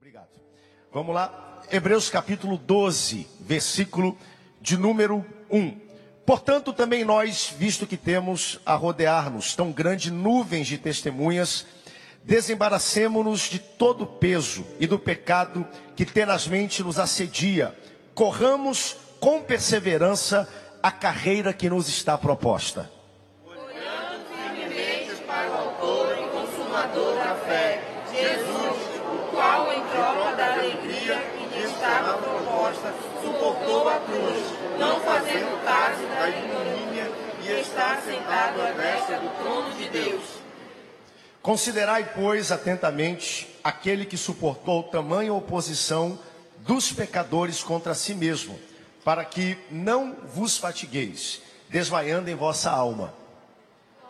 Obrigado. Vamos lá. Hebreus capítulo 12, versículo de número 1. Portanto, também nós, visto que temos a rodear-nos tão grande nuvens de testemunhas, desembaracemo-nos de todo o peso e do pecado que tenazmente nos assedia. Corramos com perseverança a carreira que nos está proposta. Olhando firmemente para o autor e consumador da fé, Jesus, o qual, em troca da alegria que lhe estava proposta, suportou a cruz, não fazendo caso da ignomínia, e está sentado à destra do trono de Deus. Considerai, pois, atentamente aquele que suportou tamanha oposição dos pecadores contra si mesmo, para que não vos fatigueis, desmaiando em vossa alma.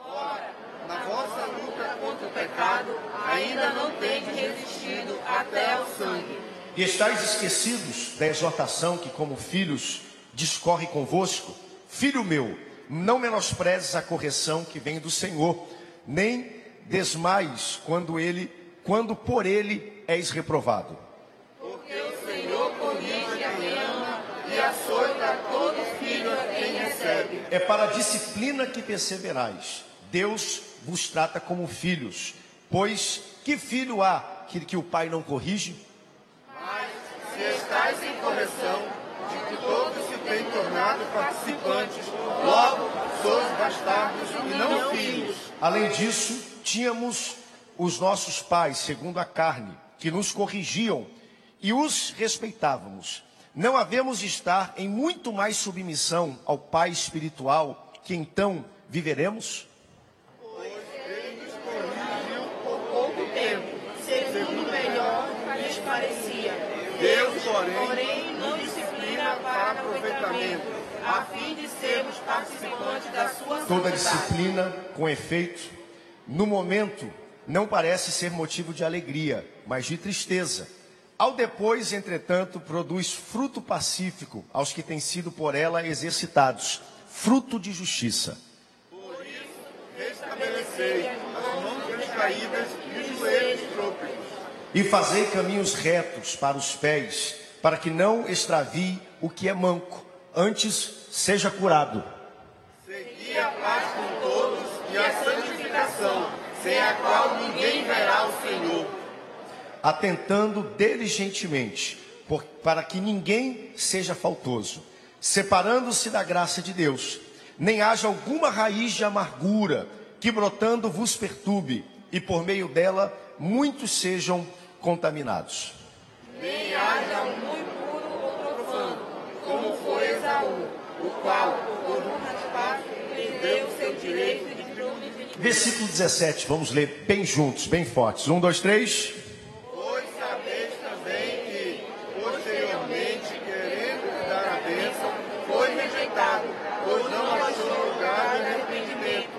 Ora, na vossa luta contra o pecado, ainda não tendes resistido até ao sangue. E estáis esquecidos da exortação que, como filhos, discorre convosco? Filho meu, não menosprezes a correção que vem do Senhor, nem desmais quando ele, quando por ele és reprovado. Porque o Senhor corrige a quem ama e açoita todo filho a quem recebe. É para a disciplina que perseverais. Deus vos trata como filhos. Pois que filho há que, que o pai não corrige? Mas, se estáis em correção, de que todos se têm tornado participantes, logo sois bastardos e não filhos. Além disso, tínhamos os nossos pais, segundo a carne, que nos corrigiam e os respeitávamos. Não havemos de estar em muito mais submissão ao Pai espiritual, que então viveremos? Ele nos corrigiu por pouco tempo, segundo melhor lhes parecia. Deus, porém, não disciplina para aproveitamento, a fim de sermos participantes da sua Toda disciplina, com efeito, no momento, não parece ser motivo de alegria, mas de tristeza. Ao depois, entretanto, produz fruto pacífico aos que têm sido por ela exercitados, fruto de justiça. Por isso, restabelecei as mãos caídas e os joelhos trôpegos. E fazei caminhos retos para os pés, para que não extravie o que é manco, antes seja curado. Segui a paz com todos e a santificação, sem a qual ninguém verá o Senhor. atentando diligentemente, por- para que ninguém seja faltoso, separando-se da graça de Deus, nem haja alguma raiz de amargura que brotando vos perturbe, e por meio dela muitos sejam contaminados. Nem haja um impuro ou profano, como foi Esaú, o qual, por um raspaço, perdeu seu direito de. Versículo 17, vamos ler bem juntos, bem fortes. Um, dois, três. Pois sabeis também que, posteriormente, querendo dar a bênção, foi rejeitado, pois não achou lugar de arrependimento,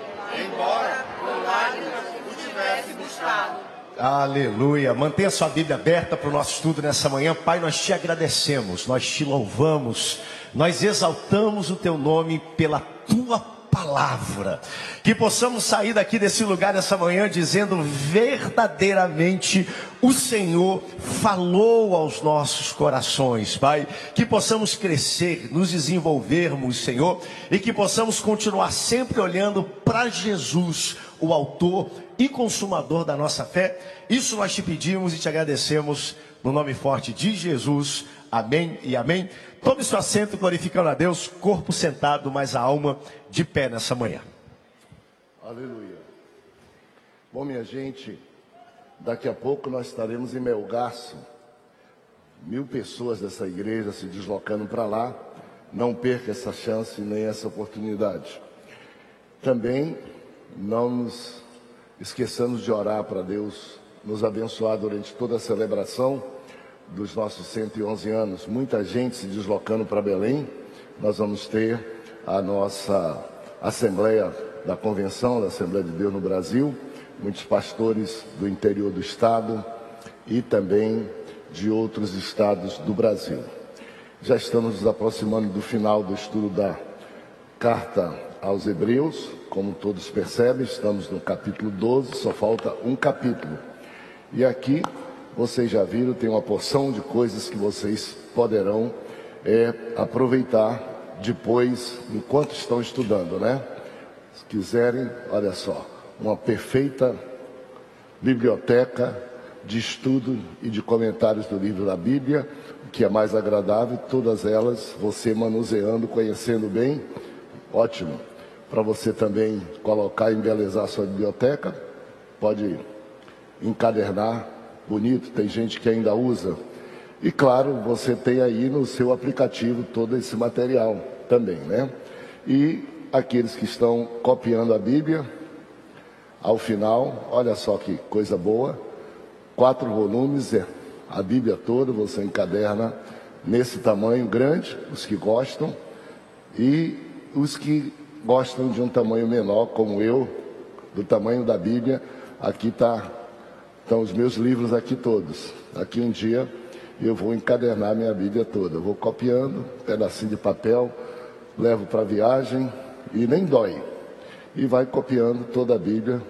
embora com lágrimas o tivesse buscado. Aleluia. Mantenha sua Bíblia aberta para o nosso estudo nessa manhã. Pai, nós te agradecemos, nós te louvamos, nós exaltamos o teu nome pela tua palavra. Que possamos sair daqui desse lugar nessa manhã dizendo verdadeiramente o Senhor falou aos nossos corações, Pai. Que possamos crescer, nos desenvolvermos, Senhor, e que possamos continuar sempre olhando para Jesus, o autor e consumador da nossa fé. Isso nós te pedimos e te agradecemos no nome forte de Jesus. Amém e amém. Tome seu assento glorificando a Deus, corpo sentado, mas a alma de pé nessa manhã. Aleluia. Bom, minha gente, daqui a pouco nós estaremos em Melgaço. Mil pessoas dessa igreja se deslocando para lá. Não perca essa chance nem essa oportunidade. Também não nos esqueçamos de orar para Deus nos abençoar durante toda a celebração dos nossos 111 anos. Muita gente se deslocando para Belém. Nós vamos ter a nossa Assembleia da Convenção da Assembleia de Deus no Brasil, muitos pastores do interior do estado e também de outros estados do Brasil. Já estamos nos aproximando do final do estudo da carta aos Hebreus, como todos percebem, estamos no capítulo 12, só falta um capítulo. E aqui vocês já viram, tem uma porção de coisas que vocês poderão é, aproveitar depois, enquanto estão estudando, né? Se quiserem, olha só, uma perfeita biblioteca de estudo e de comentários do livro da Bíblia, que é mais agradável, todas elas você manuseando, conhecendo bem, ótimo. Para você também colocar e embelezar sua biblioteca, pode encadernar, bonito, tem gente que ainda usa. E claro, você tem aí no seu aplicativo todo esse material também, né? E aqueles que estão copiando a Bíblia, ao final, olha só que coisa boa, quatro volumes, é a Bíblia toda, você encaderna nesse tamanho grande, os que gostam, e os que gostam de um tamanho menor, como eu, do tamanho da Bíblia, aqui está estão os meus livros aqui todos. Aqui um dia eu vou encadernar minha Bíblia toda. Eu vou copiando, pedacinho de papel, levo para viagem e nem dói. E vai copiando toda a Bíblia.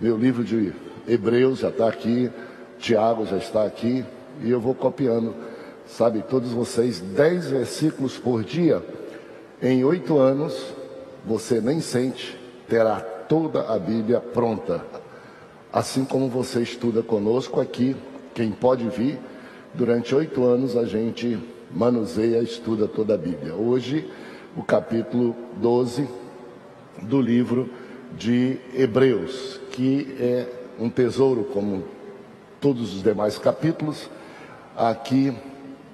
Meu livro de Hebreus já está aqui, Tiago já está aqui, e eu vou copiando, sabe, todos vocês, dez versículos por dia. Em oito anos, você nem sente, terá toda a Bíblia pronta. Assim como você estuda conosco aqui, quem pode vir, durante oito anos a gente manuseia, estuda toda a Bíblia. Hoje, o capítulo 12 do livro de Hebreus, que é um tesouro como todos os demais capítulos. Aqui,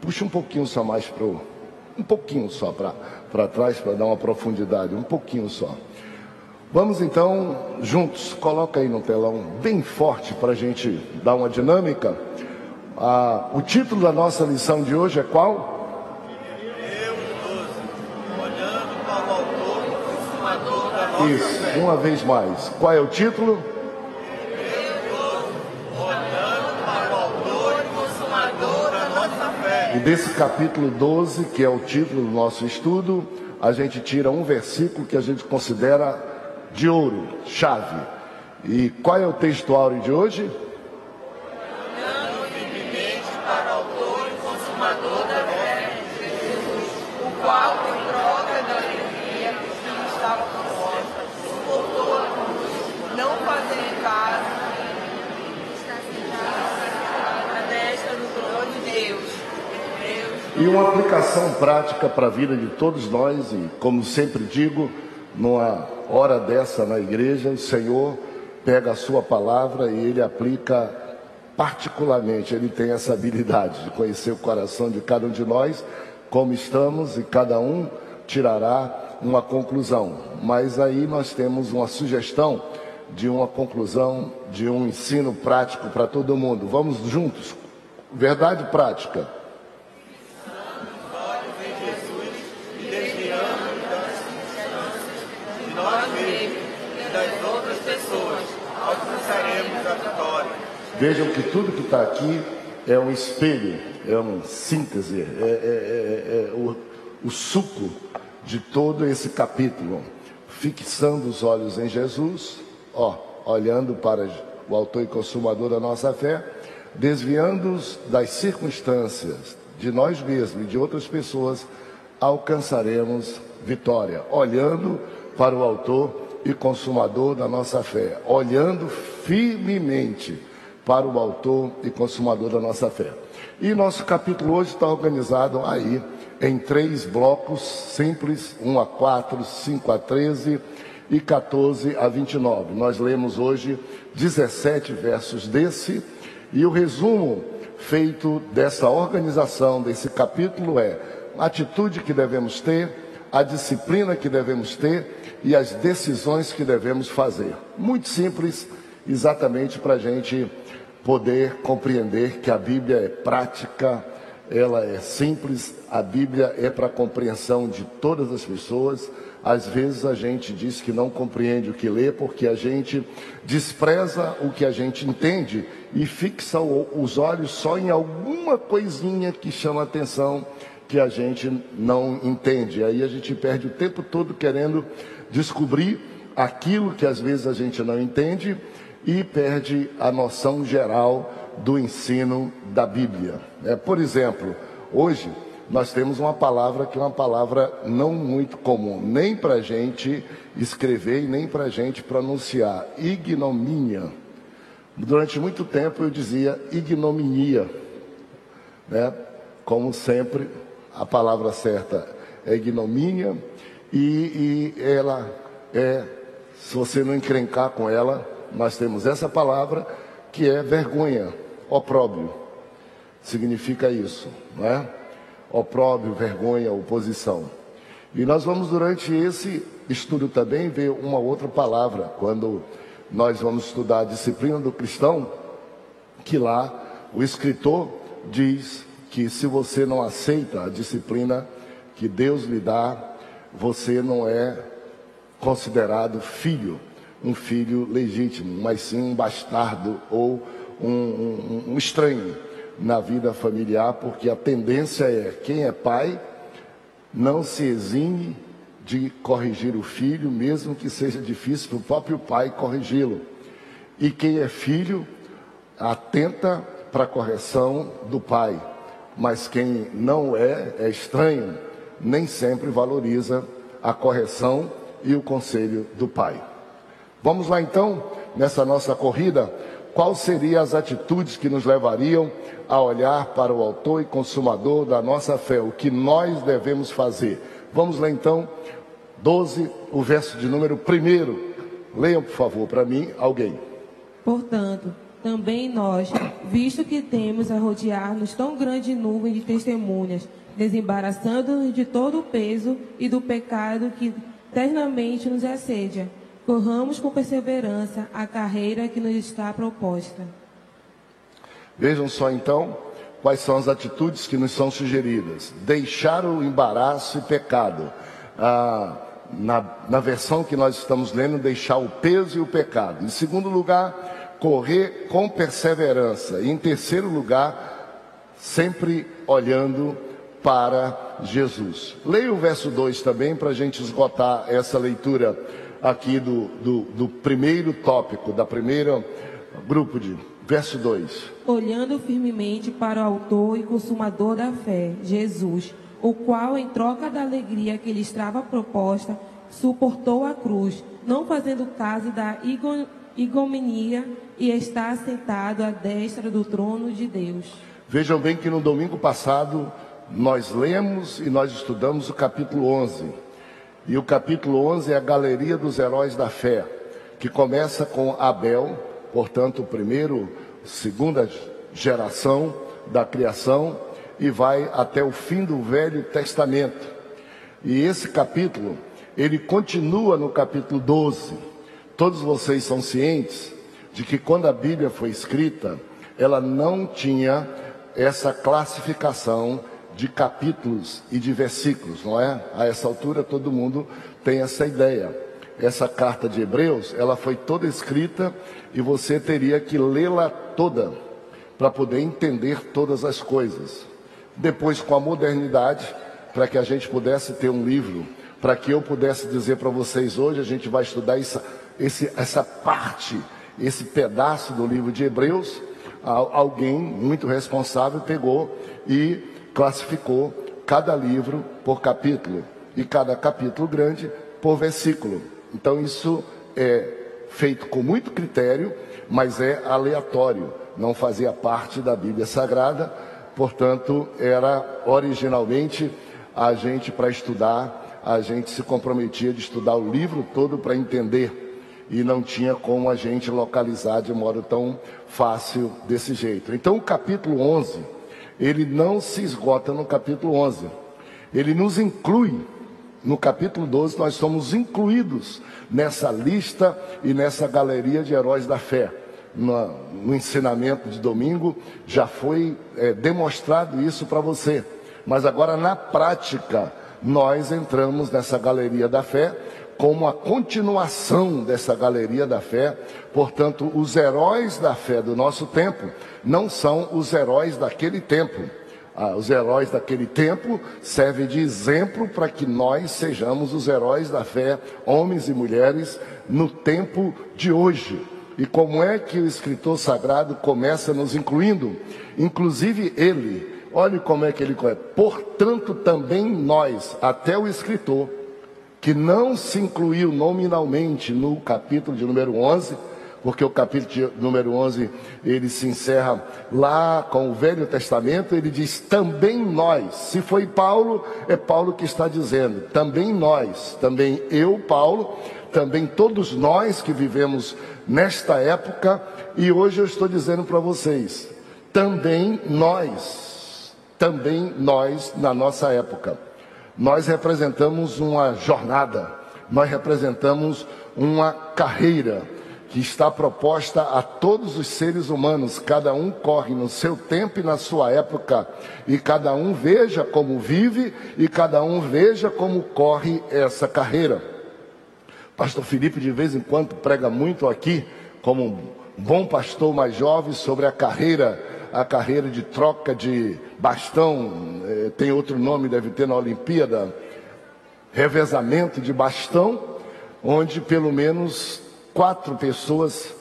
puxa um pouquinho só mais para um pouquinho só para trás, para dar uma profundidade, um pouquinho só. Vamos então, juntos, coloca aí no telão bem forte para a gente dar uma dinâmica. Ah, o título da nossa lição de hoje é qual? Isso, uma vez mais. Qual é o título? E desse capítulo 12, que é o título do nosso estudo, a gente tira um versículo que a gente considera de ouro, chave. E qual é o textuário de hoje? E uma aplicação prática para a vida de todos nós, e como sempre digo, numa hora dessa na igreja, o Senhor pega a sua palavra e ele aplica particularmente, ele tem essa habilidade de conhecer o coração de cada um de nós, como estamos, e cada um tirará uma conclusão. Mas aí nós temos uma sugestão de uma conclusão, de um ensino prático para todo mundo. Vamos juntos. Verdade prática. Vejam que tudo que está aqui é um espelho, é uma síntese, é, é, é, é o, o suco de todo esse capítulo. Fixando os olhos em Jesus, ó, olhando para o autor e consumador da nossa fé, desviando-os das circunstâncias de nós mesmos e de outras pessoas, alcançaremos vitória, olhando para o autor e consumador da nossa fé, olhando firmemente para o autor e consumador da nossa fé. E nosso capítulo hoje está organizado aí em três blocos simples, 1 a 4, 5 a 13 e 14 a 29. Nós lemos hoje 17 versos desse e o resumo feito dessa organização desse capítulo é a atitude que devemos ter, a disciplina que devemos ter e as decisões que devemos fazer. Muito simples, exatamente para a gente poder compreender que a Bíblia é prática, ela é simples, a Bíblia é para a compreensão de todas as pessoas. Às vezes a gente diz que não compreende o que lê porque a gente despreza o que a gente entende e fixa os olhos só em alguma coisinha que chama atenção que a gente não entende. Aí a gente perde o tempo todo querendo descobrir aquilo que às vezes a gente não entende e perde a noção geral do ensino da Bíblia. É, por exemplo, hoje nós temos uma palavra que é uma palavra não muito comum, nem para a gente escrever e nem para a gente pronunciar: ignomínia. Durante muito tempo eu dizia ignominia, né? Como sempre, a palavra certa é ignomínia e, e ela é, se você não encrencar com ela, nós temos essa palavra que é vergonha, opróbrio. Significa isso, não é? Opróbrio, vergonha, oposição. E nós vamos durante esse estudo também ver uma outra palavra, quando nós vamos estudar a disciplina do cristão, que lá o escritor diz que se você não aceita a disciplina que Deus lhe dá, você não é considerado filho, um filho legítimo, mas sim um bastardo ou um, um, um estranho na vida familiar, porque a tendência é quem é pai não se exime de corrigir o filho, mesmo que seja difícil para o próprio pai corrigi-lo. E quem é filho atenta para a correção do pai, mas quem não é, é estranho, nem sempre valoriza a correção e o conselho do pai. Vamos lá então, nessa nossa corrida, quais seriam as atitudes que nos levariam a olhar para o autor e consumador da nossa fé, o que nós devemos fazer. Vamos lá então, 12, o verso de número 1. Leiam, por favor, para mim, alguém. Portanto, também nós, visto que temos a rodear-nos tão grande nuvem de testemunhas, desembaraçando-nos de todo o peso e do pecado que eternamente nos assedia, corramos com perseverança a carreira que nos está proposta. Vejam só então quais são as atitudes que nos são sugeridas: deixar o embaraço e pecado. Ah, na, na versão que nós estamos lendo, deixar o peso e o pecado. Em segundo lugar, correr com perseverança. E em terceiro lugar, sempre olhando para Jesus. Leia o verso 2 também para a gente esgotar essa leitura aqui do, do, do primeiro tópico, da primeira grupo de verso 2. Olhando firmemente para o autor e consumador da fé, Jesus, o qual, em troca da alegria que lhe estava proposta, suportou a cruz, não fazendo caso da igomenia e está sentado à destra do trono de Deus. Vejam bem que no domingo passado nós lemos e nós estudamos o capítulo 11. E o capítulo 11 é a galeria dos heróis da fé, que começa com Abel, portanto, o primeiro, segunda geração da criação e vai até o fim do Velho Testamento. E esse capítulo, ele continua no capítulo 12. Todos vocês são cientes de que quando a Bíblia foi escrita, ela não tinha essa classificação de capítulos e de versículos, não é? A essa altura todo mundo tem essa ideia. Essa carta de Hebreus, ela foi toda escrita e você teria que lê-la toda para poder entender todas as coisas. Depois, com a modernidade, para que a gente pudesse ter um livro, para que eu pudesse dizer para vocês hoje, a gente vai estudar essa, esse, essa parte esse pedaço do livro de Hebreus, alguém muito responsável pegou e classificou cada livro por capítulo e cada capítulo grande por versículo. Então isso é feito com muito critério, mas é aleatório, não fazia parte da Bíblia Sagrada, portanto, era originalmente a gente para estudar, a gente se comprometia de estudar o livro todo para entender e não tinha como a gente localizar de modo tão fácil desse jeito. Então, o capítulo 11, ele não se esgota no capítulo 11. Ele nos inclui no capítulo 12, nós somos incluídos nessa lista e nessa galeria de heróis da fé. No, no ensinamento de domingo já foi é, demonstrado isso para você. Mas agora, na prática, nós entramos nessa galeria da fé como a continuação dessa galeria da fé. Portanto, os heróis da fé do nosso tempo não são os heróis daquele tempo. Ah, os heróis daquele tempo servem de exemplo para que nós sejamos os heróis da fé, homens e mulheres, no tempo de hoje. E como é que o escritor sagrado começa nos incluindo? Inclusive ele. Olhe como é que ele começa. Portanto, também nós, até o escritor, que não se incluiu nominalmente no capítulo de número 11, porque o capítulo de número 11 ele se encerra lá com o Velho Testamento, ele diz também nós. Se foi Paulo, é Paulo que está dizendo, também nós, também eu, Paulo, também todos nós que vivemos nesta época, e hoje eu estou dizendo para vocês, também nós, também nós na nossa época. Nós representamos uma jornada, nós representamos uma carreira que está proposta a todos os seres humanos. Cada um corre no seu tempo e na sua época, e cada um veja como vive e cada um veja como corre essa carreira. Pastor Felipe de vez em quando prega muito aqui, como um bom pastor mais jovem, sobre a carreira a carreira de troca de bastão, eh, tem outro nome, deve ter na Olimpíada, revezamento de bastão, onde pelo menos quatro pessoas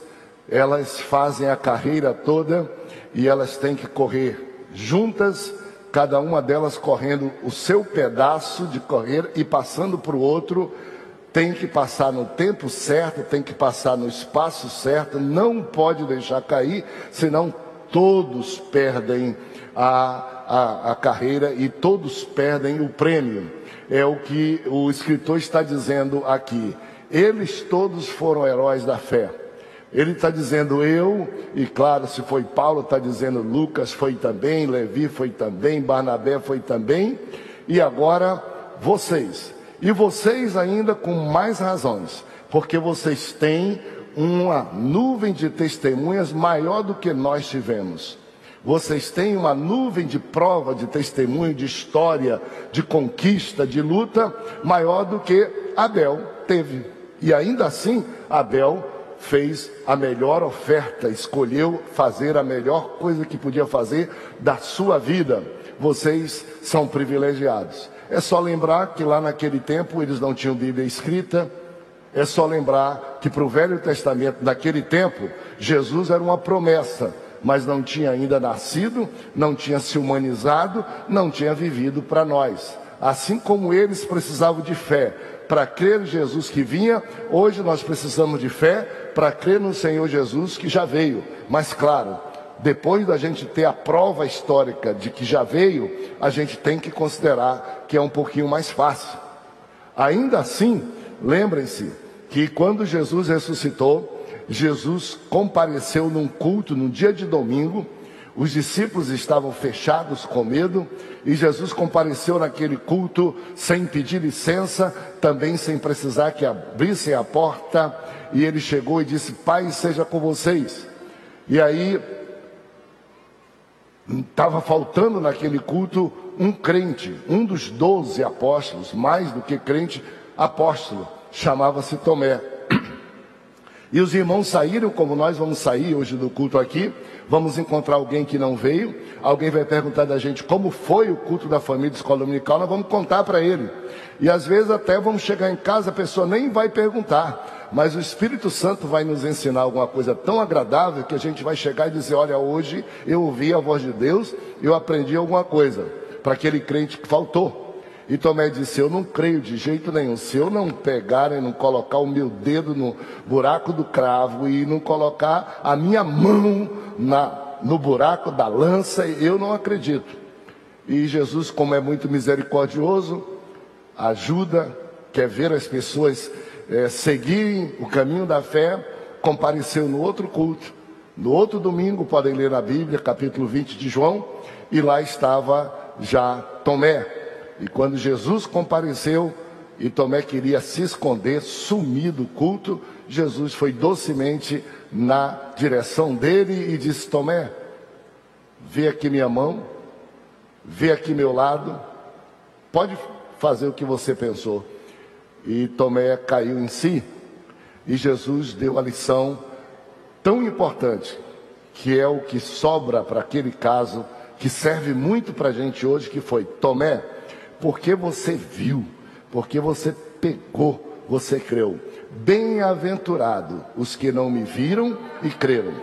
elas fazem a carreira toda e elas têm que correr juntas, cada uma delas correndo o seu pedaço de correr e passando para o outro, tem que passar no tempo certo, tem que passar no espaço certo, não pode deixar cair, senão todos perdem a, a, a carreira e todos perdem o prêmio. É o que o escritor está dizendo aqui. Eles todos foram heróis da fé. Ele está dizendo eu, e claro, se foi Paulo, está dizendo Lucas foi também, Levi foi também, Barnabé foi também, e agora vocês. E vocês ainda com mais razões, porque vocês têm uma nuvem de testemunhas maior do que nós tivemos. Vocês têm uma nuvem de prova, de testemunho, de história, de conquista, de luta, maior do que Abel teve. E ainda assim, Abel fez a melhor oferta, escolheu fazer a melhor coisa que podia fazer da sua vida. Vocês são privilegiados. É só lembrar que lá naquele tempo eles não tinham Bíblia escrita, é só lembrar que para o Velho Testamento, naquele tempo, Jesus era uma promessa, mas não tinha ainda nascido, não tinha se humanizado, não tinha vivido para nós. Assim como eles precisavam de fé para crer em Jesus que vinha, hoje nós precisamos de fé para crer no Senhor Jesus que já veio. Mas claro, depois da gente ter a prova histórica de que já veio, a gente tem que considerar que é um pouquinho mais fácil. Ainda assim, lembrem-se, que quando Jesus ressuscitou, Jesus compareceu num culto no dia de domingo, os discípulos estavam fechados com medo, e Jesus compareceu naquele culto sem pedir licença, também sem precisar que abrissem a porta, e ele chegou e disse: Pai, seja com vocês. E aí, estava faltando naquele culto um crente, um dos doze apóstolos, mais do que crente, apóstolo chamava-se Tomé. E os irmãos saíram, como nós vamos sair hoje do culto aqui, vamos encontrar alguém que não veio, alguém vai perguntar da gente como foi o culto da família escola dominical, nós vamos contar para ele. E às vezes até vamos chegar em casa, a pessoa nem vai perguntar, mas o Espírito Santo vai nos ensinar alguma coisa tão agradável que a gente vai chegar e dizer: Olha, hoje eu ouvi a voz de Deus, eu aprendi alguma coisa, para aquele crente que faltou. E Tomé disse: Eu não creio de jeito nenhum. Se eu não pegar e não colocar o meu dedo no buraco do cravo e não colocar a minha mão na, no buraco da lança, eu não acredito. E Jesus, como é muito misericordioso, ajuda, quer ver as pessoas é, seguirem o caminho da fé, compareceu no outro culto. No outro domingo, podem ler na Bíblia, capítulo 20 de João, e lá estava já Tomé. E quando Jesus compareceu e Tomé queria se esconder, sumir do culto, Jesus foi docemente na direção dele e disse: Tomé, vê aqui minha mão, vê aqui meu lado, pode fazer o que você pensou. E Tomé caiu em si, e Jesus deu a lição tão importante, que é o que sobra para aquele caso, que serve muito para a gente hoje, que foi: Tomé, porque você viu, porque você pegou, você creu. Bem-aventurado os que não me viram e creram.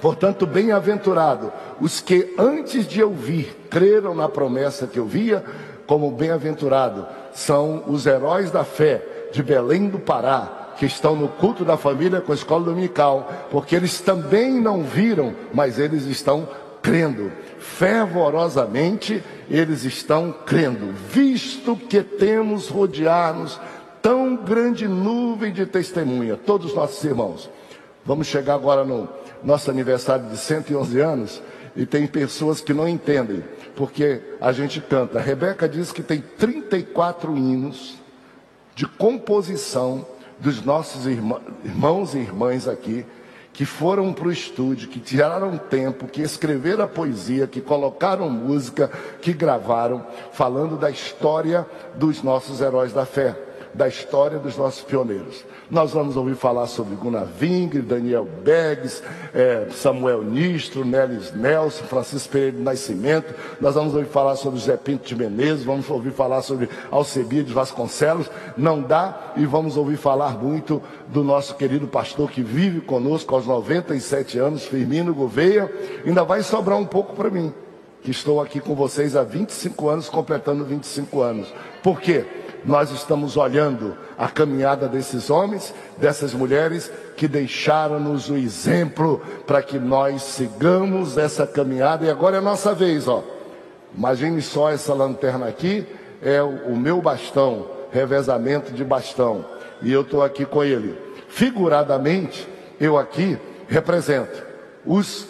Portanto, bem-aventurado os que antes de ouvir creram na promessa que eu via, como bem-aventurado são os heróis da fé de Belém do Pará, que estão no culto da família com a escola dominical, porque eles também não viram, mas eles estão crendo. Fervorosamente eles estão crendo, visto que temos rodear-nos tão grande nuvem de testemunha, todos os nossos irmãos. Vamos chegar agora no nosso aniversário de 111 anos e tem pessoas que não entendem, porque a gente canta. A Rebeca diz que tem 34 hinos de composição dos nossos irmãos e irmãs aqui, que foram para o estúdio, que tiraram tempo, que escreveram a poesia, que colocaram música, que gravaram, falando da história dos nossos heróis da fé da história dos nossos pioneiros. Nós vamos ouvir falar sobre Gunnar Vingre, Daniel Beggs, é, Samuel Nistro, Nelis Nelson, Francisco Pereira de Nascimento. Nós vamos ouvir falar sobre Zé Pinto de Menezes, vamos ouvir falar sobre Alcebiades Vasconcelos. Não dá e vamos ouvir falar muito do nosso querido pastor que vive conosco aos 97 anos, Firmino Gouveia. Ainda vai sobrar um pouco para mim, que estou aqui com vocês há 25 anos, completando 25 anos. Por quê? Nós estamos olhando a caminhada desses homens, dessas mulheres que deixaram-nos o exemplo para que nós sigamos essa caminhada. E agora é a nossa vez, ó. Imagine só essa lanterna aqui, é o meu bastão, revezamento de bastão. E eu estou aqui com ele. Figuradamente, eu aqui represento os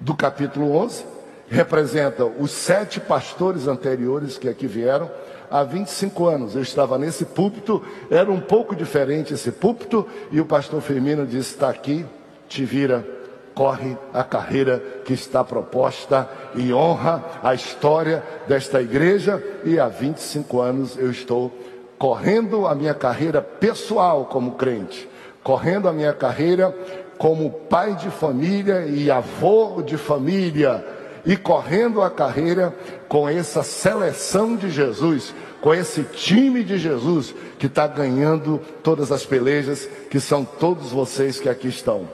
do capítulo 11, representa os sete pastores anteriores que aqui vieram, há 25 anos. Eu estava nesse púlpito, era um pouco diferente esse púlpito, e o pastor Firmino disse: está aqui, te vira, corre a carreira que está proposta e honra a história desta igreja. E há 25 anos eu estou correndo a minha carreira pessoal como crente, correndo a minha carreira como pai de família e avô de família e correndo a carreira com essa seleção de Jesus, com esse time de Jesus que está ganhando todas as pelejas, que são todos vocês que aqui estão.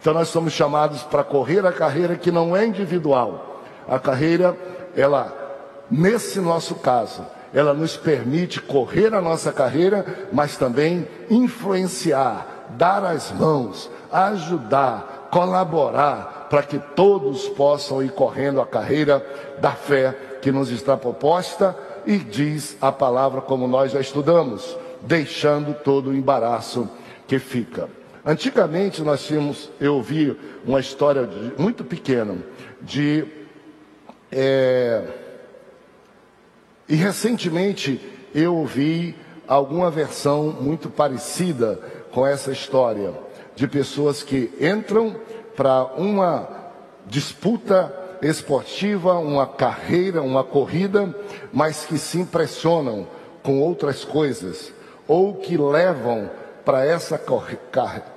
Então nós somos chamados para correr a carreira que não é individual. A carreira, ela, nesse nosso caso, ela nos permite correr a nossa carreira, mas também influenciar, dar as mãos, ajudar, colaborar, para que todos possam ir correndo a carreira da fé que nos está proposta e diz a palavra como nós já estudamos, deixando todo o embaraço que fica. Antigamente nós tínhamos, eu ouvi uma história de, muito pequena de é, e recentemente eu ouvi alguma versão muito parecida com essa história de pessoas que entram para uma disputa esportiva, uma carreira, uma corrida, mas que se impressionam com outras coisas, ou que levam para essa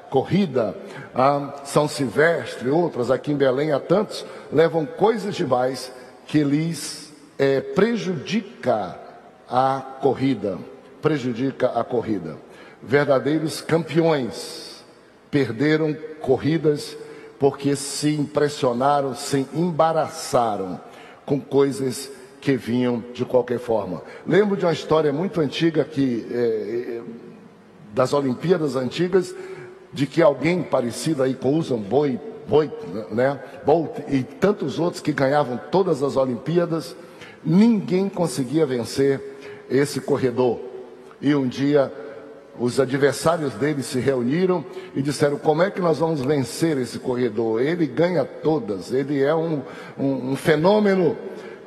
corrida a São Silvestre, outras aqui em Belém, há tantos, levam coisas demais que lhes é, prejudica a corrida, prejudica a corrida. Verdadeiros campeões perderam corridas porque se impressionaram, se embaraçaram com coisas que vinham de qualquer forma. Lembro de uma história muito antiga que é, das Olimpíadas antigas, de que alguém parecido aí com Usain Bolt, Bolt, né, Bolt e tantos outros que ganhavam todas as Olimpíadas, ninguém conseguia vencer esse corredor. E um dia os adversários dele se reuniram e disseram: como é que nós vamos vencer esse corredor? Ele ganha todas, ele é um, um, um fenômeno.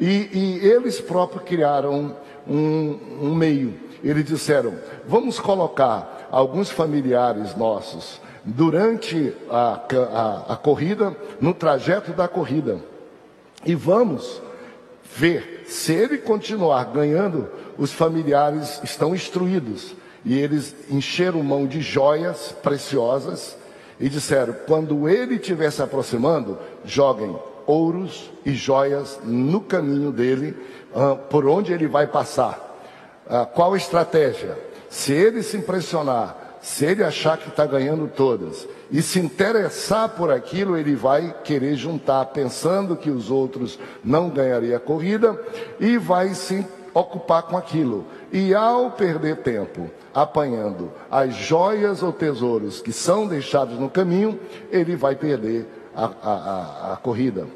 E, e, eles próprios criaram um, um meio. Eles disseram: vamos colocar alguns familiares nossos durante a, a, a corrida, no trajeto da corrida, e vamos ver se ele continuar ganhando, os familiares estão instruídos e eles encheram mão de joias preciosas e disseram: quando ele estiver se aproximando, joguem ouros e joias no caminho dele, uh, por onde ele vai passar. Uh, qual estratégia? Se ele se impressionar, se ele achar que está ganhando todas e se interessar por aquilo, ele vai querer juntar, pensando que os outros não ganhariam a corrida e vai se ocupar com aquilo. E ao perder tempo apanhando as joias ou tesouros que são deixados no caminho, ele vai perder a, a, a, a corrida.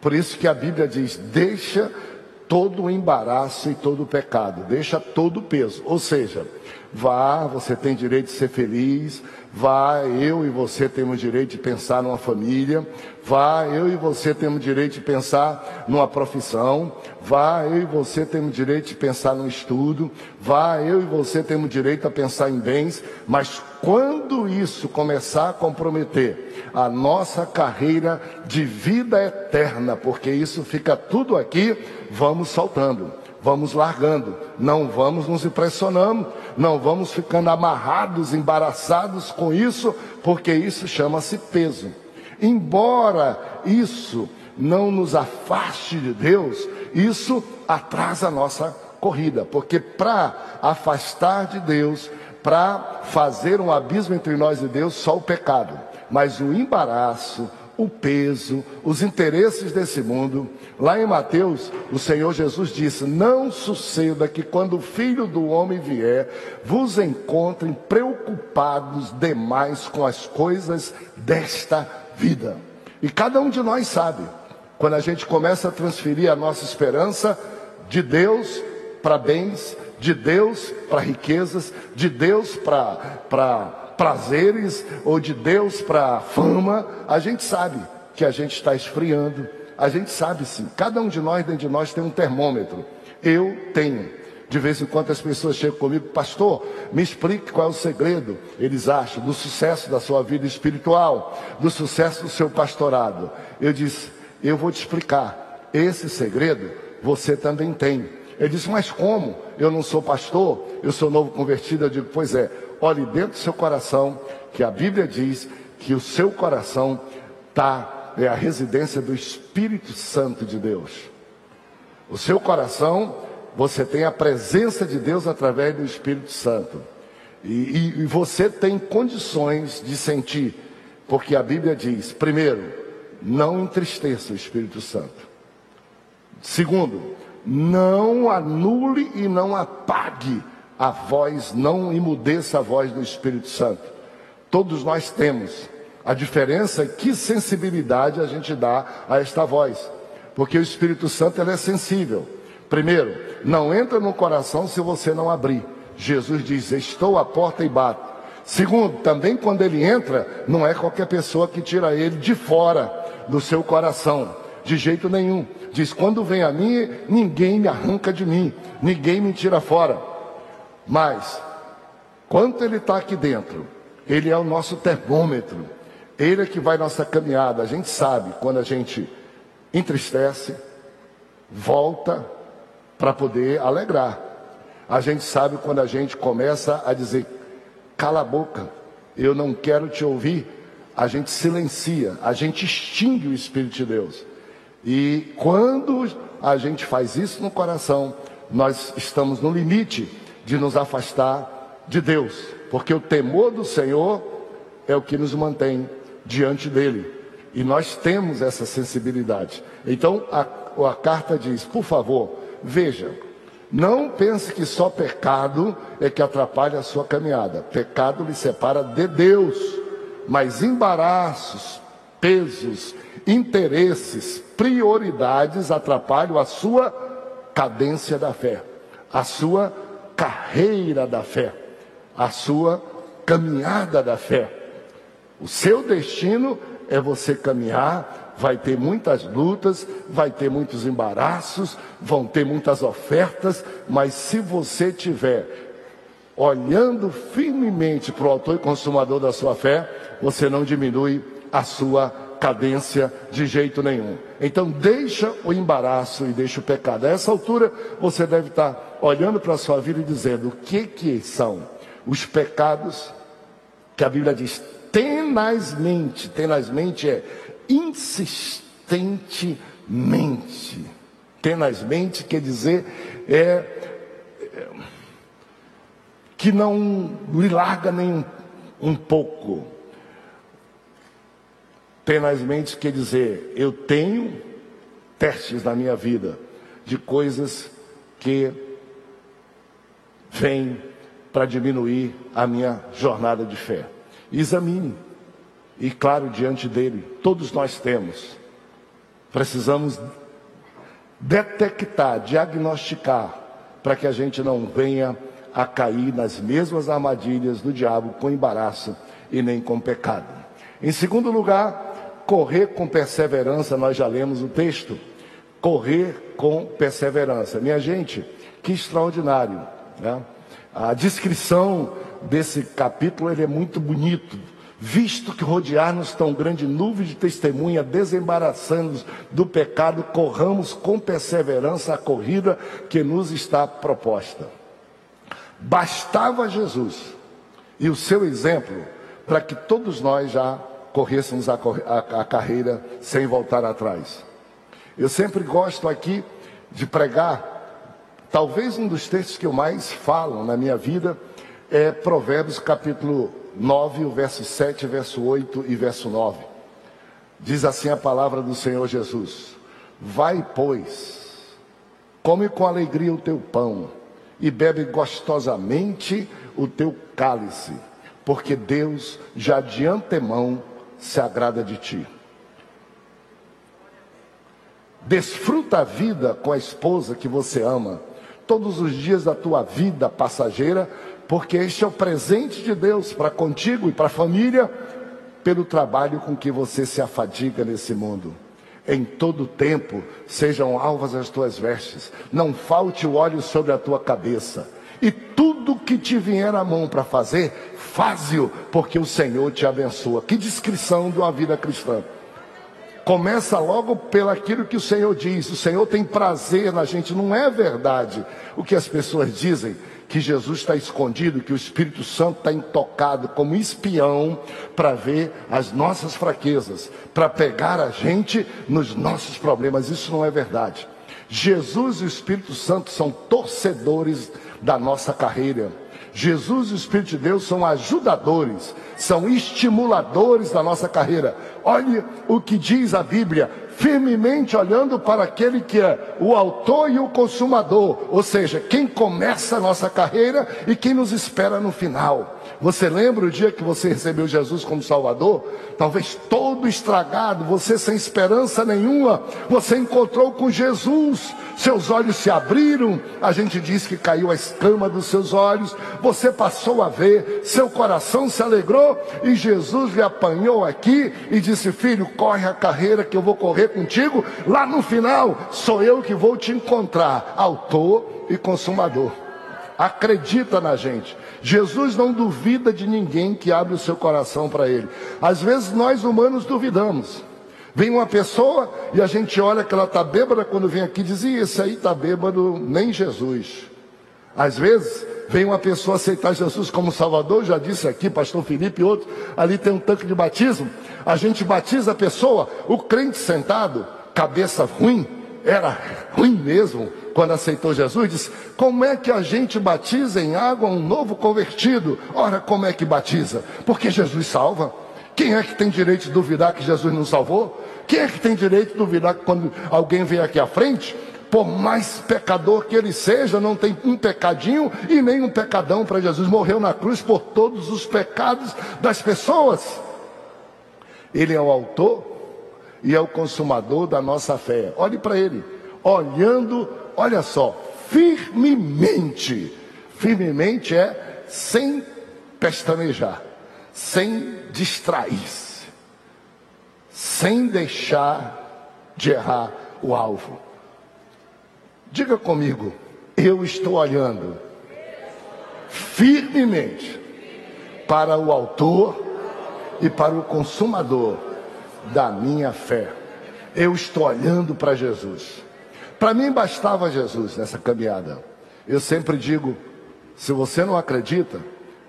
Por isso que a Bíblia diz: deixa todo o embaraço e todo o pecado, deixa todo o peso. Ou seja, vá, você tem direito de ser feliz, vá, eu e você temos direito de pensar numa família, vá, eu e você temos direito de pensar numa profissão, vá, eu e você temos direito de pensar no estudo, vá, eu e você temos direito a pensar em bens, mas quando isso começar a comprometer a nossa carreira de vida eterna, porque isso fica tudo aqui, vamos saltando vamos largando, não vamos nos impressionando, não vamos ficando amarrados, embaraçados com isso, porque isso chama-se peso. Embora isso não nos afaste de Deus, isso atrasa a nossa corrida, porque para afastar de Deus, para fazer um abismo entre nós e Deus, só o pecado, mas o embaraço, o peso, os interesses desse mundo. Lá em Mateus, o Senhor Jesus disse: Não suceda que quando o filho do homem vier, vos encontrem preocupados demais com as coisas desta vida. E cada um de nós sabe, quando a gente começa a transferir a nossa esperança de Deus para bens, de Deus para riquezas, de Deus para prazeres ou de Deus para fama, a gente sabe que a gente está esfriando. A gente sabe sim. Cada um de nós, dentro de nós, tem um termômetro. Eu tenho. De vez em quando as pessoas chegam comigo, pastor, me explique qual é o segredo, eles acham, do sucesso da sua vida espiritual, do sucesso do seu pastorado. Eu disse, eu vou te explicar. Esse segredo você também tem. Ele disse, mas como? Eu não sou pastor, eu sou novo convertido. Eu digo, pois é, olhe dentro do seu coração, que a Bíblia diz que o seu coração está, é a residência do Espírito Santo de Deus. O seu coração, você tem a presença de Deus através do Espírito Santo. E, e, e você tem condições de sentir, porque a Bíblia diz: primeiro, não entristeça o Espírito Santo. Segundo, não anule e não apague a voz, não imudeça a voz do Espírito Santo. Todos nós temos. A diferença é que sensibilidade a gente dá a esta voz. Porque o Espírito Santo é sensível. Primeiro, não entra no coração se você não abrir. Jesus diz: Estou à porta e bato. Segundo, também quando ele entra, não é qualquer pessoa que tira ele de fora do seu coração, de jeito nenhum. Diz: Quando vem a mim, ninguém me arranca de mim, ninguém me tira fora. Mas, quanto ele está aqui dentro, ele é o nosso termômetro. Ele é que vai nossa caminhada. A gente sabe quando a gente entristece, volta para poder alegrar. A gente sabe quando a gente começa a dizer: cala a boca, eu não quero te ouvir. A gente silencia, a gente extingue o Espírito de Deus. E quando a gente faz isso no coração, nós estamos no limite de nos afastar de Deus, porque o temor do Senhor é o que nos mantém diante dele. E nós temos essa sensibilidade. Então a, a carta diz: por favor, veja, não pense que só pecado é que atrapalha a sua caminhada. Pecado lhe separa de Deus, mas embaraços, pesos, interesses, prioridades atrapalham a sua cadência da fé, a sua carreira da fé, a sua caminhada da fé. O seu destino é você caminhar, vai ter muitas lutas, vai ter muitos embaraços, vão ter muitas ofertas, mas se você tiver olhando firmemente para o autor e consumador da sua fé, você não diminui a sua cadência de jeito nenhum. Então deixa o embaraço e deixa o pecado. A essa altura você deve estar olhando para a sua vida e dizendo o que que são os pecados que a Bíblia diz tenazmente, tenazmente é insistentemente. Tenazmente quer dizer é, é que não lhe larga nem um, pouco. Tenazmente quer dizer, eu tenho testes na minha vida de coisas que vêm para diminuir a minha jornada de fé. Examine. E claro, diante dele, todos nós temos. Precisamos detectar, diagnosticar, para que a gente não venha a cair nas mesmas armadilhas do diabo com embaraço e nem com pecado. Em segundo lugar, correr com perseverança, nós já lemos o texto. Correr com perseverança. Minha gente, que extraordinário. Né? A descrição desse capítulo ele é muito bonito. Visto que rodear-nos tão grande nuvem de testemunha, desembaraçando-nos do pecado, corramos com perseverança a corrida que nos está proposta. Bastava Jesus e o seu exemplo para que todos nós já corrêssemos a, a, a carreira sem voltar atrás. Eu sempre gosto aqui de pregar, talvez um dos textos que eu mais falo na minha vida é Provérbios capítulo 9, o verso 7, verso 8 e verso 9. Diz assim a palavra do Senhor Jesus: Vai, pois, come com alegria o teu pão e bebe gostosamente o teu cálice, porque Deus já de antemão se agrada de ti. Desfruta a vida com a esposa que você ama, todos os dias da tua vida passageira, porque este é o presente de Deus para contigo e para a família, pelo trabalho com que você se afadiga nesse mundo. Em todo tempo sejam alvas as tuas vestes, não falte o óleo sobre a tua cabeça, tudo que te vier à mão para fazer, faze-o, porque o Senhor te abençoa. Que descrição de uma vida cristã. Começa logo pelo aquilo que o Senhor diz. O Senhor tem prazer na gente. Não é verdade o que as pessoas dizem que Jesus está escondido, que o Espírito Santo está intocado como espião para ver as nossas fraquezas, para pegar a gente nos nossos problemas. Isso não é verdade. Jesus e o Espírito Santo são torcedores da nossa carreira. Jesus e o Espírito de Deus são ajudadores, são estimuladores da nossa carreira. Olhe o que diz a Bíblia: firmemente olhando para aquele que é o autor e o consumador, ou seja, quem começa a nossa carreira e quem nos espera no final. Você lembra o dia que você recebeu Jesus como Salvador? Talvez todo estragado, você sem esperança nenhuma, você encontrou com Jesus, seus olhos se abriram, a gente diz que caiu a escama dos seus olhos, você passou a ver, seu coração se alegrou e Jesus lhe apanhou aqui e disse: Filho, corre a carreira que eu vou correr contigo, lá no final sou eu que vou te encontrar, autor e consumador. Acredita na gente. Jesus não duvida de ninguém que abre o seu coração para ele. Às vezes nós humanos duvidamos. Vem uma pessoa e a gente olha que ela está bêbada quando vem aqui e diz: esse aí está bêbado, nem Jesus. Às vezes vem uma pessoa aceitar Jesus como Salvador, já disse aqui, pastor Felipe e outro, ali tem um tanque de batismo. A gente batiza a pessoa, o crente sentado, cabeça ruim, era ruim mesmo, quando aceitou Jesus, disse: Como é que a gente batiza em água um novo convertido? Ora, como é que batiza? Porque Jesus salva. Quem é que tem direito de duvidar que Jesus não salvou? Quem é que tem direito de duvidar que quando alguém vem aqui à frente, por mais pecador que ele seja, não tem um pecadinho e nem um pecadão para Jesus. Morreu na cruz por todos os pecados das pessoas. Ele é o autor e é o consumador da nossa fé. Olhe para ele, olhando olha só, firmemente. Firmemente é sem pestanejar, sem distrair-se, sem deixar de errar o alvo. Diga comigo, eu estou olhando firmemente para o autor e para o consumador da minha fé. Eu estou olhando para Jesus. Para mim bastava Jesus nessa caminhada. Eu sempre digo: se você não acredita,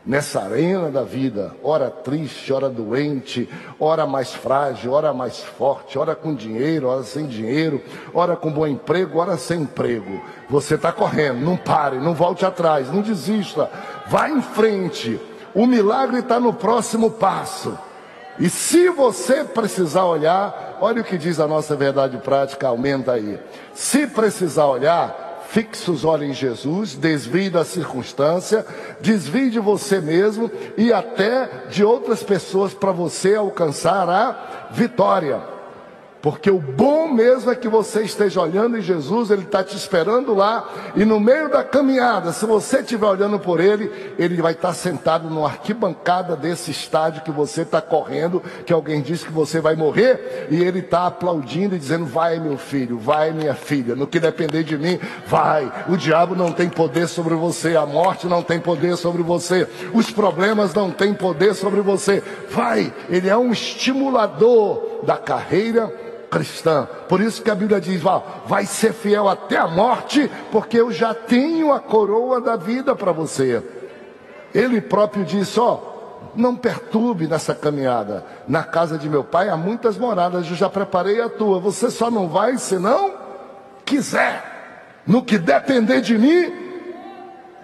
nessa arena da vida, ora triste, ora doente, ora mais frágil, ora mais forte, ora com dinheiro, ora sem dinheiro, ora com bom emprego, ora sem emprego. Você está correndo, não pare, não volte atrás, não desista, vá em frente. O milagre está no próximo passo. E se você precisar olhar, olha o que diz a nossa verdade prática, aumenta aí. Se precisar olhar, Fixe os olhos em Jesus, desvie da circunstância, desvie de você mesmo e até de outras pessoas para você alcançar a vitória. Porque o bom mesmo é que você esteja olhando em Jesus, Ele está te esperando lá, e no meio da caminhada, se você estiver olhando por Ele, Ele vai estar sentado numa arquibancada desse estádio que você está correndo, que alguém disse que você vai morrer, e Ele está aplaudindo e dizendo: Vai, meu filho, vai, minha filha, no que depender de mim, vai. O diabo não tem poder sobre você, a morte não tem poder sobre você, os problemas não têm poder sobre você. Vai, Ele é um estimulador da carreira cristã. Por isso que a Bíblia diz: vai ser fiel até a morte, porque eu já tenho a coroa da vida para você. Ele próprio disse: ó, não perturbe nessa caminhada. Na casa de meu pai há muitas moradas, eu já preparei a tua. Você só não vai se não quiser. No que depender de mim,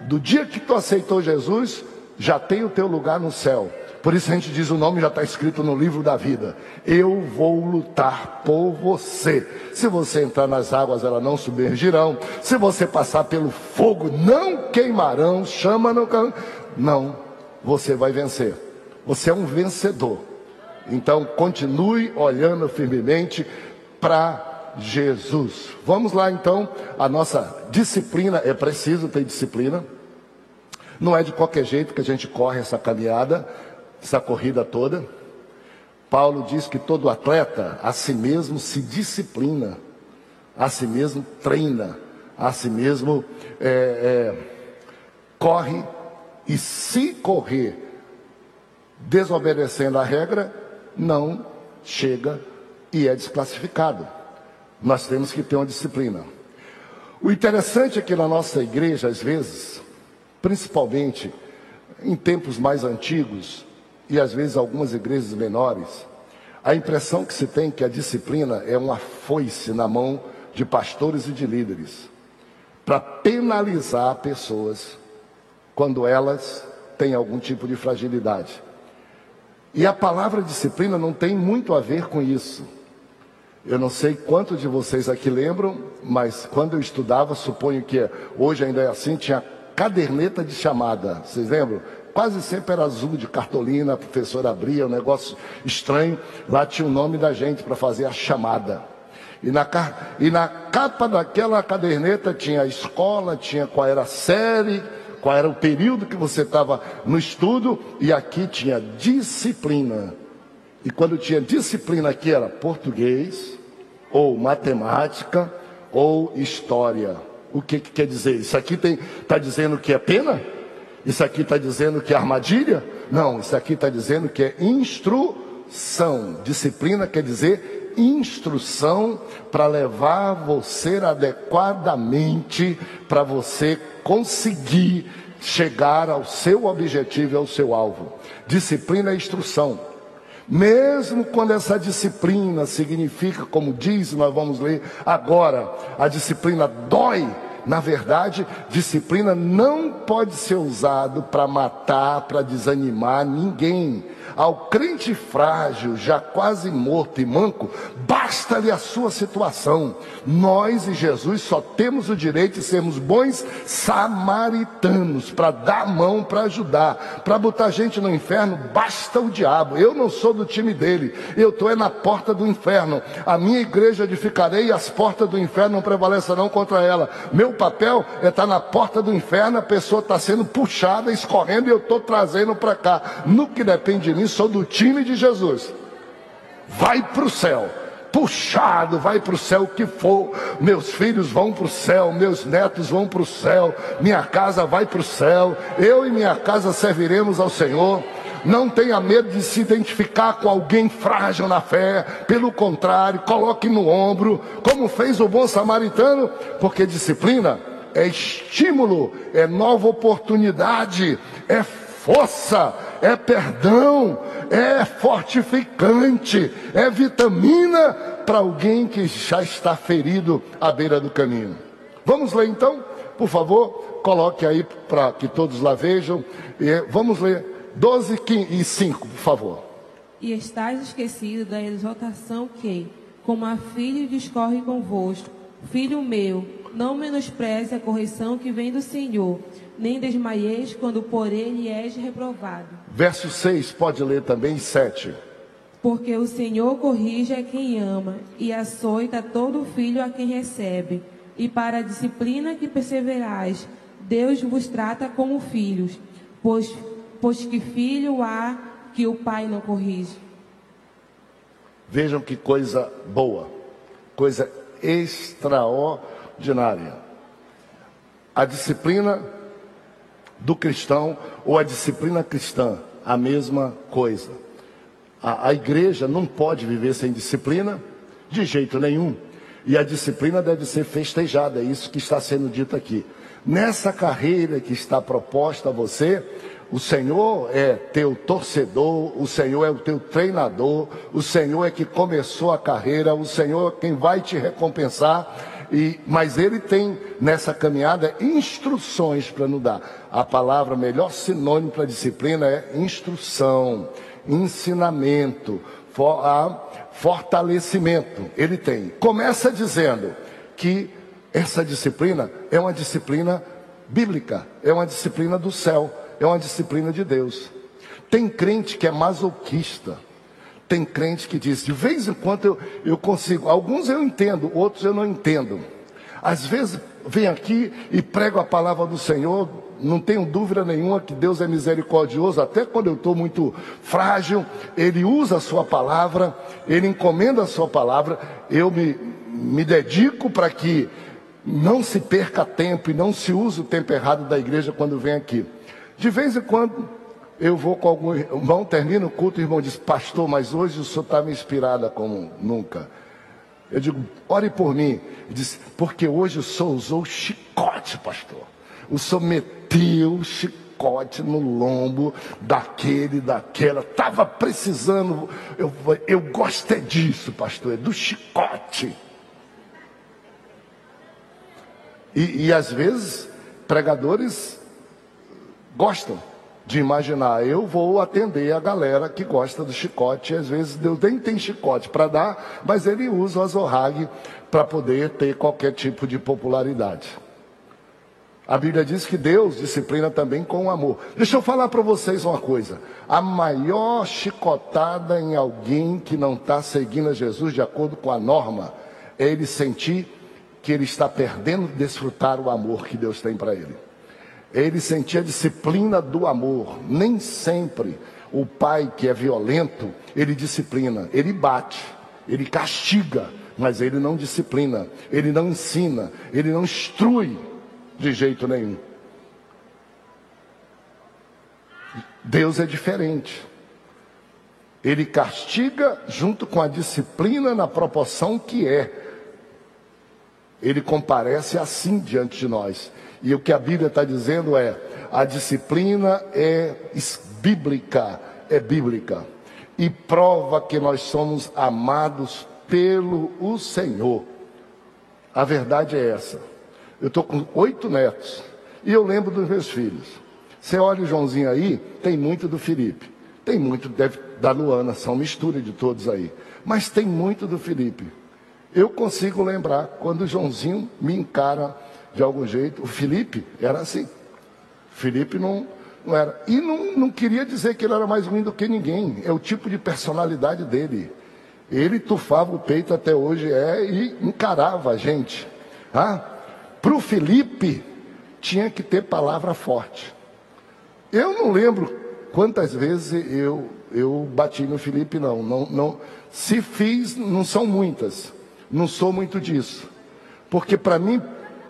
do dia que tu aceitou Jesus, já tem o teu lugar no céu. Por isso a gente diz: o nome já está escrito no livro da vida. Eu vou lutar por você. Se você entrar nas águas, elas não submergirão. Se você passar pelo fogo, não queimarão. Chama no can. Não, você vai vencer. Você é um vencedor. Então continue olhando firmemente para Jesus. Vamos lá então, a nossa disciplina, é preciso ter disciplina. Não é de qualquer jeito que a gente corre essa caminhada essa corrida toda. Paulo diz que todo atleta a si mesmo se disciplina, a si mesmo treina, a si mesmo é, é, corre e se correr desobedecendo a regra, não chega e é desclassificado. Nós temos que ter uma disciplina. O interessante é que na nossa igreja, às vezes, principalmente em tempos mais antigos, e às vezes algumas igrejas menores, a impressão que se tem é que a disciplina é uma foice na mão de pastores e de líderes para penalizar pessoas quando elas têm algum tipo de fragilidade. E a palavra disciplina não tem muito a ver com isso. Eu não sei quantos de vocês aqui lembram, mas quando eu estudava, suponho que hoje ainda é assim, tinha caderneta de chamada. Vocês lembram? Quase sempre era azul de cartolina, a professora abria, um negócio estranho. Lá tinha o nome da gente para fazer a chamada. E na, e na capa daquela caderneta tinha a escola, tinha qual era a série, qual era o período que você estava no estudo, e aqui tinha disciplina. E quando tinha disciplina aqui era português, ou matemática, ou história. O que, que quer dizer? Isso aqui está dizendo que é pena? Isso aqui está dizendo que é armadilha? Não, isso aqui está dizendo que é instrução. Disciplina quer dizer instrução para levar você adequadamente para você conseguir chegar ao seu objetivo e ao seu alvo. Disciplina é instrução. Mesmo quando essa disciplina significa, como diz, nós vamos ler agora, a disciplina dói na verdade, disciplina não pode ser usado para matar, para desanimar ninguém. Ao crente frágil, já quase morto e manco, basta-lhe a sua situação. Nós e Jesus só temos o direito de sermos bons samaritanos, para dar a mão, para ajudar. Para botar gente no inferno, basta o diabo. Eu não sou do time dele, eu estou é na porta do inferno. A minha igreja edificarei e as portas do inferno não prevalecerão contra ela. Meu papel é estar tá na porta do inferno, a pessoa está sendo puxada, escorrendo e eu estou trazendo para cá. No que depende de mim, sou do time de Jesus. Vai para o céu puxado, vai para o céu que for. Meus filhos vão para o céu, meus netos vão para o céu, minha casa vai para o céu. Eu e minha casa serviremos ao Senhor. Não tenha medo de se identificar com alguém frágil na fé. Pelo contrário, coloque no ombro, como fez o bom samaritano, porque disciplina é estímulo, é nova oportunidade, é força, é perdão, é fortificante, é vitamina para alguém que já está ferido à beira do caminho. Vamos ler então, por favor, coloque aí para que todos lá vejam. Vamos ler 12 e 5, por favor. E estás esquecido da exaltação que, como a filho, discorre convosco. Filho meu, não menospreze a correção que vem do Senhor, nem desmaieis quando por ele és reprovado. Verso 6, pode ler também, 7. Porque o Senhor corrige a quem ama, e açoita todo filho a quem recebe. E para a disciplina que perseverais, Deus vos trata como filhos, pois, pois que filho há que o pai não corrige. Vejam que coisa boa, coisa extraordinária. A disciplina do cristão ou a disciplina cristã, a mesma coisa. A, a igreja não pode viver sem disciplina, de jeito nenhum. E a disciplina deve ser festejada, é isso que está sendo dito aqui. Nessa carreira que está proposta a você, o Senhor é teu torcedor, o Senhor é o teu treinador, o Senhor é que começou a carreira, o Senhor é quem vai te recompensar. E, mas ele tem nessa caminhada instruções para nos dar. A palavra melhor sinônimo para disciplina é instrução, ensinamento, for, fortalecimento. Ele tem. Começa dizendo que essa disciplina é uma disciplina bíblica, é uma disciplina do céu é uma disciplina de Deus. Tem crente que é masoquista. Tem crente que diz, de vez em quando eu, eu consigo. Alguns eu entendo, outros eu não entendo. Às vezes vem aqui e prego a palavra do Senhor, não tenho dúvida nenhuma que Deus é misericordioso, até quando eu estou muito frágil, Ele usa a Sua palavra, Ele encomenda a Sua palavra, eu me, me dedico para que não se perca tempo e não se use o tempo errado da igreja quando vem aqui. De vez em quando eu vou com algum irmão, termino o culto, o irmão diz, pastor, mas hoje o senhor está me inspirada como nunca. Eu digo, ore por mim. Ele disse, porque hoje o senhor usou chicote, pastor. O senhor meteu chicote no lombo daquele, daquela. Estava precisando. Eu, eu gosto é disso, pastor, é do chicote. E, e às vezes, pregadores gostam de imaginar. Eu vou atender a galera que gosta do chicote. Às vezes Deus nem tem chicote para dar, mas ele usa o azorrague para poder ter qualquer tipo de popularidade. A Bíblia diz que Deus disciplina também com amor. Deixa eu falar para vocês uma coisa. A maior chicotada em alguém que não está seguindo a Jesus de acordo com a norma é ele sentir que ele está perdendo de desfrutar o amor que Deus tem para ele ele sentia a disciplina do amor. Nem sempre o pai que é violento, ele disciplina, ele bate, ele castiga, mas ele não disciplina, ele não ensina, ele não instrui de jeito nenhum. Deus é diferente. Ele castiga junto com a disciplina na proporção que é. Ele comparece assim diante de nós. E o que a Bíblia está dizendo é: a disciplina é bíblica, é bíblica. E prova que nós somos amados pelo o Senhor. A verdade é essa. Eu estou com oito netos. E eu lembro dos meus filhos. Você olha o Joãozinho aí, tem muito do Felipe. Tem muito deve, da Luana, são mistura de todos aí. Mas tem muito do Felipe. Eu consigo lembrar quando o Joãozinho me encara de algum jeito. O Felipe era assim. Felipe não, não era. E não, não queria dizer que ele era mais ruim do que ninguém. É o tipo de personalidade dele. Ele tufava o peito até hoje é e encarava a gente. Ah, Para o Felipe tinha que ter palavra forte. Eu não lembro quantas vezes eu, eu bati no Felipe, não. não, não se fiz, não são muitas. Não sou muito disso. Porque para mim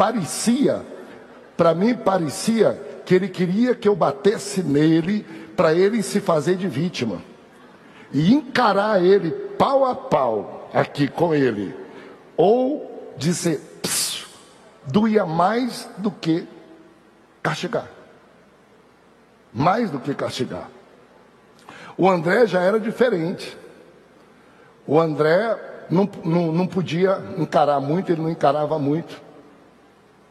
parecia, para mim parecia que ele queria que eu batesse nele para ele se fazer de vítima e encarar ele pau a pau aqui com ele, ou dizer, doía mais do que castigar. mais do que castigar. O André já era diferente. O André não, não, não podia encarar muito, ele não encarava muito.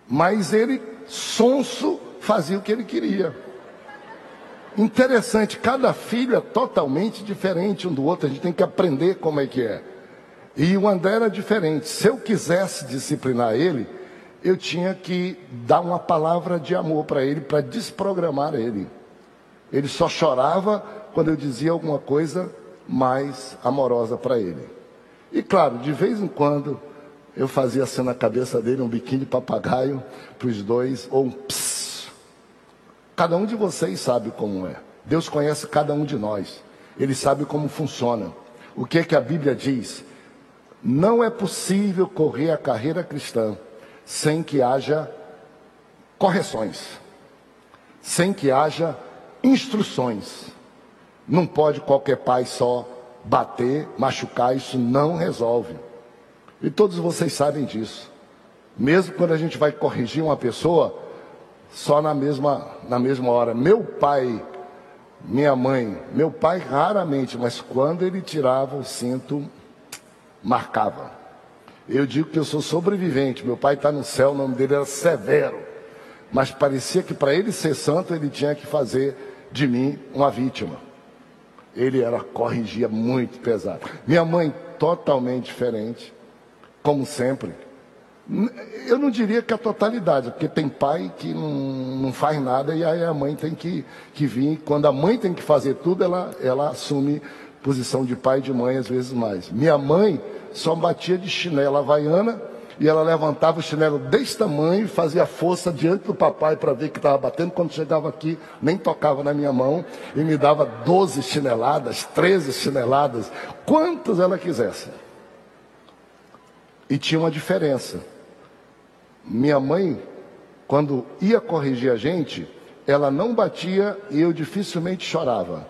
Mas ele, sonso, fazia o que ele queria. Interessante, cada filho é totalmente diferente um do outro, a gente tem que aprender como é que é. E o André era diferente. Se eu quisesse disciplinar ele, eu tinha que dar uma palavra de amor para ele, para desprogramar ele. Ele só chorava quando eu dizia alguma coisa mais amorosa para ele. E claro, de vez em quando eu fazia assim na cabeça dele um biquíni de papagaio para os dois, ou um psss. Cada um de vocês sabe como é. Deus conhece cada um de nós. Ele sabe como funciona. O que é que a Bíblia diz? Não é possível correr a carreira cristã sem que haja correções, sem que haja instruções. Não pode qualquer pai só bater, machucar, isso não resolve. E todos vocês sabem disso. Mesmo quando a gente vai corrigir uma pessoa, só na mesma, na mesma hora. Meu pai, minha mãe, meu pai raramente, mas quando ele tirava o cinto, marcava. Eu digo que eu sou sobrevivente. Meu pai está no céu, o nome dele era Severo. Mas parecia que para ele ser santo, ele tinha que fazer de mim uma vítima. Ele era corrigia muito pesado. Minha mãe totalmente diferente, como sempre. Eu não diria que a totalidade, porque tem pai que não, não faz nada e aí a mãe tem que, que vir. Quando a mãe tem que fazer tudo, ela, ela assume posição de pai e de mãe às vezes mais. Minha mãe só batia de chinelo havaiana e ela levantava o chinelo desse tamanho e fazia força diante do papai para ver que estava batendo. Quando chegava aqui, nem tocava na minha mão e me dava 12 chineladas, 13 chineladas, quantas ela quisesse. E tinha uma diferença. Minha mãe, quando ia corrigir a gente, ela não batia e eu dificilmente chorava.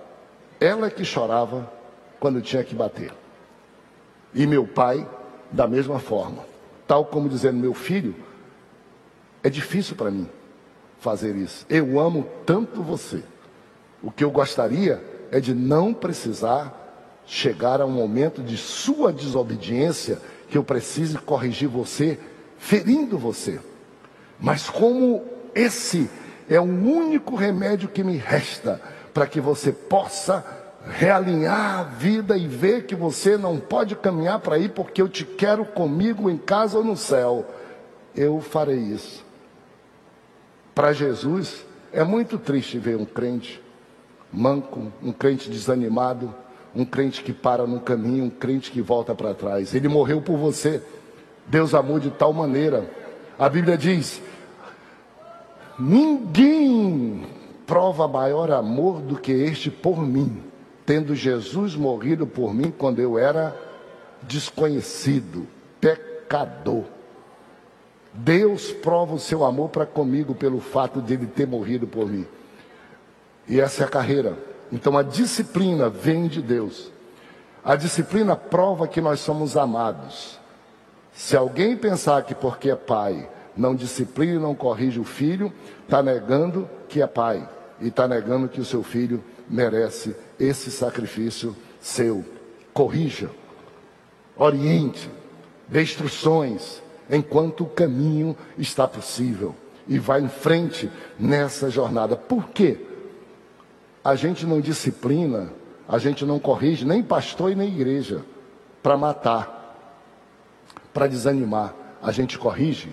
Ela que chorava quando tinha que bater. E meu pai, da mesma forma. Tal como dizendo, meu filho, é difícil para mim fazer isso. Eu amo tanto você. O que eu gostaria é de não precisar chegar a um momento de sua desobediência que eu precise corrigir você, ferindo você. Mas como esse é o único remédio que me resta para que você possa realinhar a vida e ver que você não pode caminhar para ir porque eu te quero comigo em casa ou no céu, eu farei isso. Para Jesus, é muito triste ver um crente manco, um crente desanimado, um crente que para no caminho, um crente que volta para trás. Ele morreu por você. Deus amou de tal maneira. A Bíblia diz: ninguém prova maior amor do que este por mim tendo Jesus morrido por mim quando eu era desconhecido, pecador. Deus prova o seu amor para comigo pelo fato de ele ter morrido por mim. E essa é a carreira. Então a disciplina vem de Deus. A disciplina prova que nós somos amados. Se alguém pensar que porque é pai não disciplina e não corrige o filho, está negando que é pai e está negando que o seu filho merece esse sacrifício seu. Corrija, oriente, dê instruções, enquanto o caminho está possível. E vá em frente nessa jornada. Por quê? A gente não disciplina, a gente não corrige nem pastor e nem igreja para matar, para desanimar. A gente corrige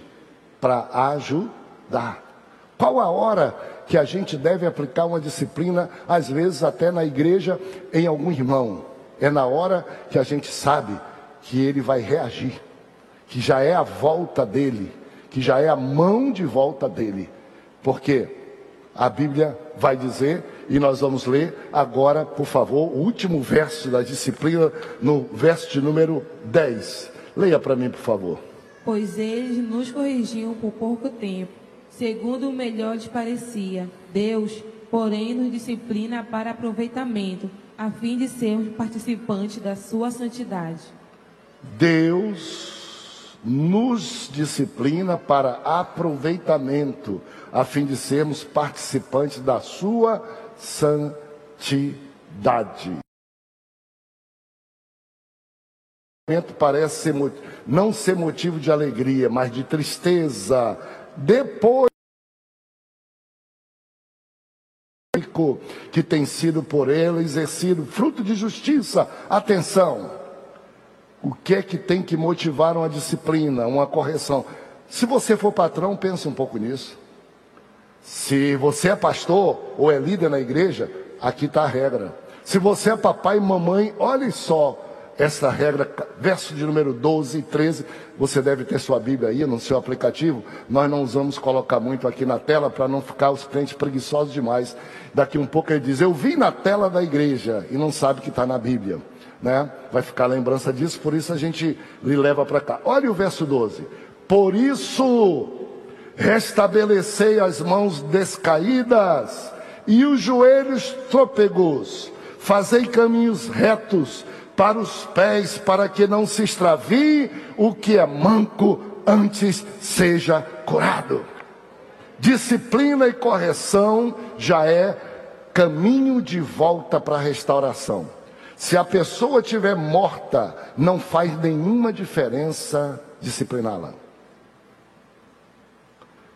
para ajudar. Qual a hora que a gente deve aplicar uma disciplina, às vezes até na igreja, em algum irmão. É na hora que a gente sabe que ele vai reagir, que já é a volta dele, que já é a mão de volta dele. Porque a Bíblia vai dizer, e nós vamos ler agora, por favor, o último verso da disciplina, no verso de número 10. Leia para mim, por favor. Pois eles nos corrigiam por pouco tempo segundo o melhor lhes parecia. Deus, porém, nos disciplina para aproveitamento, a fim de sermos participantes da sua santidade. Deus nos disciplina para aproveitamento, a fim de sermos participantes da sua santidade. Parece ser, não ser motivo de alegria, mas de tristeza. Depois que tem sido por ele exercido fruto de justiça. Atenção! O que é que tem que motivar uma disciplina, uma correção? Se você for patrão, pense um pouco nisso. Se você é pastor ou é líder na igreja, aqui está a regra. Se você é papai e mamãe, olhe só essa regra, verso de número 12 e 13. Você deve ter sua Bíblia aí no seu aplicativo. Nós não vamos colocar muito aqui na tela para não ficar os crentes preguiçosos demais. Daqui um pouco ele diz: Eu vi na tela da igreja e não sabe que está na Bíblia. Né? Vai ficar a lembrança disso, por isso a gente lhe leva para cá. Olha o verso 12. Por isso, restabelecei as mãos descaídas e os joelhos trôpegos, fazei caminhos retos para os pés, para que não se extravie o que é manco antes seja curado. Disciplina e correção já é caminho de volta para a restauração. Se a pessoa estiver morta, não faz nenhuma diferença discipliná-la.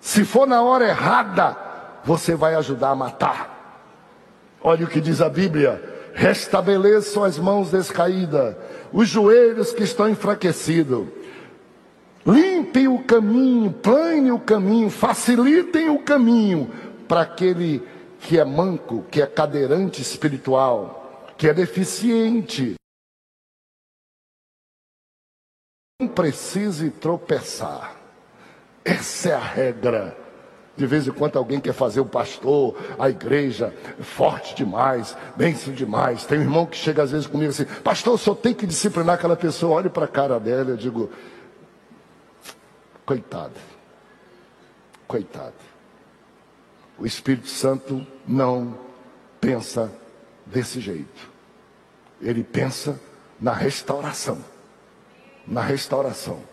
Se for na hora errada, você vai ajudar a matar. Olha o que diz a Bíblia: restabeleçam as mãos descaídas, os joelhos que estão enfraquecidos. Limpem o caminho, plane o caminho, facilitem o caminho para aquele que é manco, que é cadeirante espiritual, que é deficiente. Não precise tropeçar. Essa é a regra. De vez em quando alguém quer fazer o pastor, a igreja, forte demais, bênção demais. Tem um irmão que chega às vezes comigo assim, pastor, só tem que disciplinar aquela pessoa. Olhe para a cara dela, eu digo, coitado, coitado. O Espírito Santo não pensa desse jeito. Ele pensa na restauração. Na restauração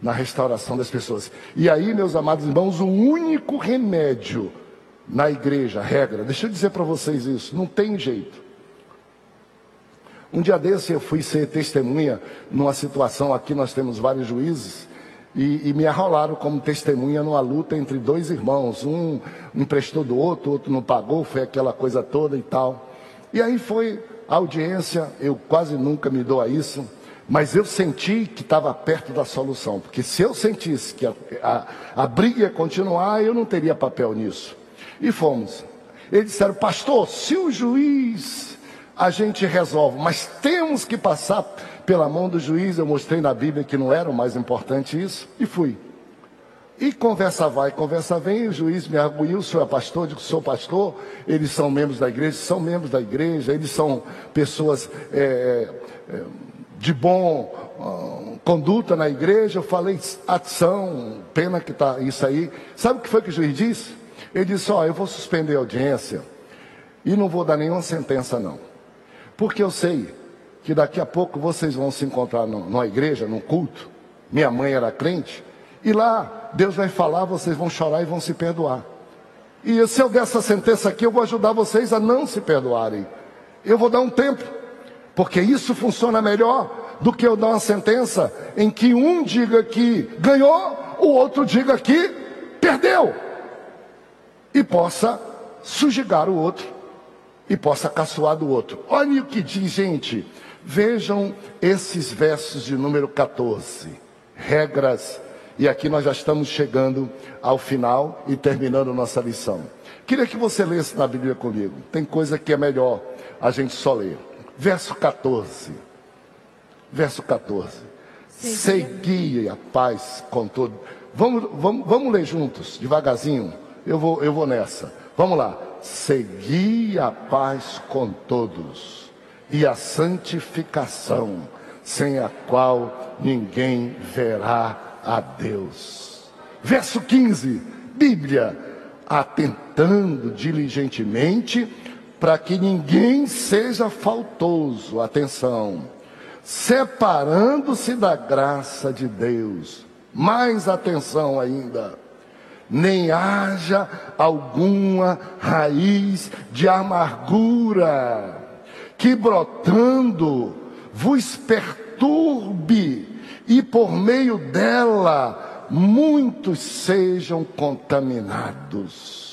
na restauração das pessoas. E aí, meus amados irmãos, o único remédio na igreja, regra, deixa eu dizer para vocês isso, não tem jeito. Um dia desse eu fui ser testemunha numa situação, aqui nós temos vários juízes, e, e, me arrolaram como testemunha numa luta entre dois irmãos. Um emprestou do outro, o outro não pagou, foi aquela coisa toda e tal. E aí foi a audiência, eu quase nunca me dou a isso. Mas eu senti que estava perto da solução, porque se eu sentisse que a, a, a, briga ia continuar, eu não teria papel nisso. E fomos. Eles disseram, pastor, se o juiz a gente resolve, mas temos que passar pela mão do juiz. Eu mostrei na Bíblia que não era o mais importante isso, e fui. E conversa vai, conversa vem, o juiz me arguiu, o senhor é pastor, digo, sou pastor, eles são membros da igreja, são membros da igreja, eles são pessoas é, é, de bom uh, conduta na igreja, eu falei ação, pena que está isso aí. Sabe o que foi que o juiz disse? Ele disse: Ó, eu vou suspender a audiência e não vou dar nenhuma sentença, não. Porque eu sei que daqui a pouco vocês vão se encontrar numa igreja, num culto. Minha mãe era crente, e lá Deus vai falar, vocês vão chorar e vão se perdoar. E se eu der essa sentença aqui, eu vou ajudar vocês a não se perdoarem. Eu vou dar um tempo porque isso funciona melhor do que eu dar uma sentença em que um diga que ganhou, o outro diga que perdeu, e possa sujegar o outro, e possa caçoar do outro. Olha o que diz, gente. Vejam esses versos de número 14. Regras. E aqui nós já estamos chegando ao final e terminando nossa lição. Queria que você lesse na Bíblia comigo. Tem coisa que é melhor a gente só ler. Verso 14. Verso 14. Segui a paz com todo. Vamos, vamos, vamos ler juntos, devagarzinho. Eu vou, eu vou nessa. Vamos lá. Segui a paz com todos e a santificação, sem a qual ninguém verá a Deus. Verso 15. Bíblia, atentando diligentemente para que ninguém seja faltoso, atenção, separando-se da graça de Deus, mais atenção ainda, nem haja alguma raiz de amargura que brotando vos perturbe e por meio dela muitos sejam contaminados.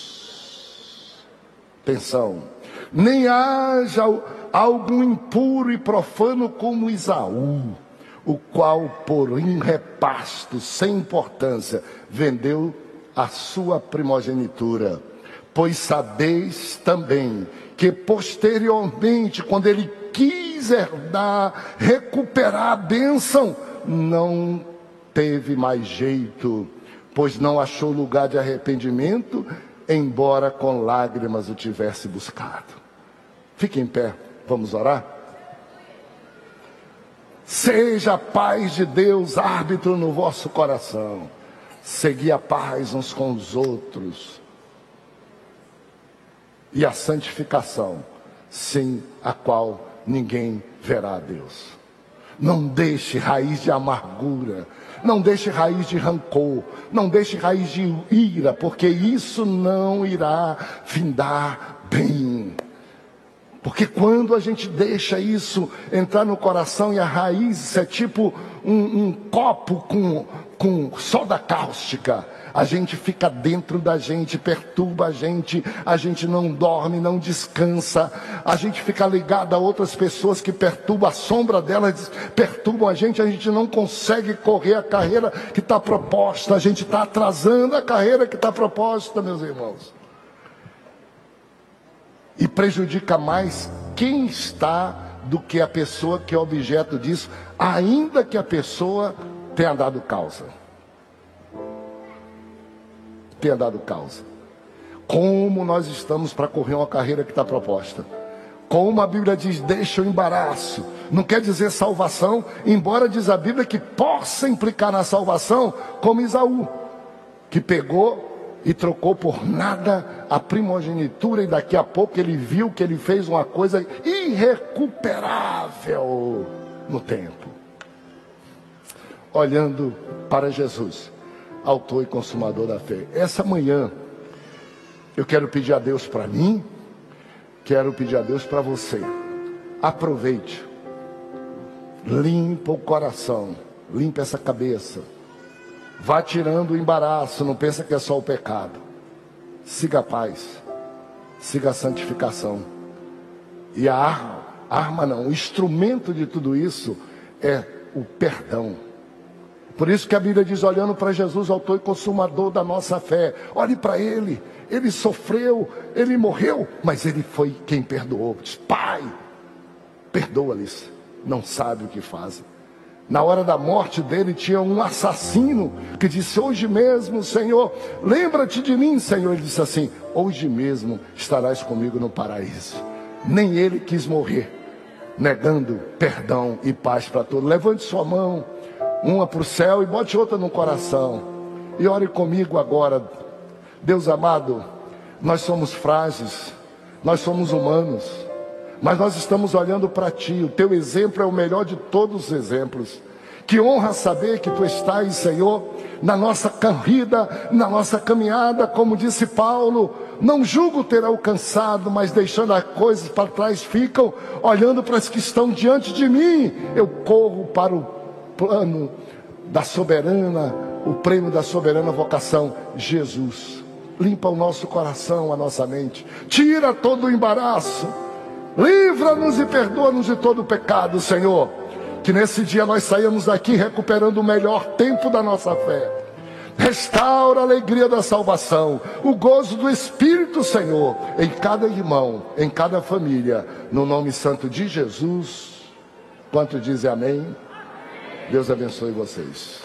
Atenção, nem haja algum impuro e profano como Isaú, o qual por repasto sem importância vendeu a sua primogenitura. Pois sabeis também que posteriormente, quando ele quis herdar, recuperar a bênção, não teve mais jeito, pois não achou lugar de arrependimento, embora com lágrimas o tivesse buscado. Fique em pé, vamos orar? Seja a paz de Deus árbitro no vosso coração. Segui a paz uns com os outros. E a santificação, sem a qual ninguém verá a Deus. Não deixe raiz de amargura, não deixe raiz de rancor, não deixe raiz de ira, porque isso não irá findar bem. Porque quando a gente deixa isso entrar no coração e a raiz é tipo um, um copo com, com soda cáustica, a gente fica dentro da gente, perturba a gente, a gente não dorme, não descansa, a gente fica ligado a outras pessoas que perturbam, a sombra delas perturbam a gente, a gente não consegue correr a carreira que está proposta, a gente está atrasando a carreira que está proposta, meus irmãos. E prejudica mais quem está do que a pessoa que é objeto disso, ainda que a pessoa tenha dado causa tenha dado causa. Como nós estamos para correr uma carreira que está proposta. Como a Bíblia diz, deixa o embaraço. Não quer dizer salvação, embora diz a Bíblia que possa implicar na salvação, como Isaú, que pegou e trocou por nada a primogenitura, e daqui a pouco ele viu que ele fez uma coisa irrecuperável no tempo. Olhando para Jesus autor e consumador da fé. Essa manhã, eu quero pedir a Deus para mim, quero pedir a Deus para você. Aproveite, limpa o coração, limpa essa cabeça. Vá tirando o embaraço, não pensa que é só o pecado. Siga a paz, siga a santificação. E a arma, arma não, o instrumento de tudo isso é o perdão. Por isso que a Bíblia diz, olhando para Jesus, autor e consumador da nossa fé, olhe para ele, ele sofreu, ele morreu, mas ele foi quem perdoou. Diz, Pai, perdoa-lhes, não sabe o que fazem. Na hora da morte dele tinha um assassino que disse: Hoje mesmo, Senhor, lembra-te de mim, Senhor. Ele disse assim: Hoje mesmo estarás comigo no paraíso. Nem ele quis morrer, negando perdão e paz para todos. Levante sua mão uma para o céu e bote outra no coração. E ore comigo agora. Deus amado, nós somos frágeis, nós somos humanos, mas nós estamos olhando para Ti. O Teu exemplo é o melhor de todos os exemplos. Que honra saber que Tu estás, Senhor, na nossa corrida, na nossa caminhada, como disse Paulo. Não julgo ter alcançado, mas deixando as coisas para trás ficam, olhando para as que estão diante de mim. Eu corro para o plano da soberana, o prêmio da soberana vocação, Jesus. Limpa o nosso coração, a nossa mente, tira todo o embaraço, livra-nos e perdoa-nos de todo o pecado, Senhor. Que nesse dia nós saímos daqui recuperando o melhor tempo da nossa fé. Restaura a alegria da salvação, o gozo do Espírito, Senhor, em cada irmão, em cada família, no nome santo de Jesus. Quanto dizem amém? Deus abençoe vocês.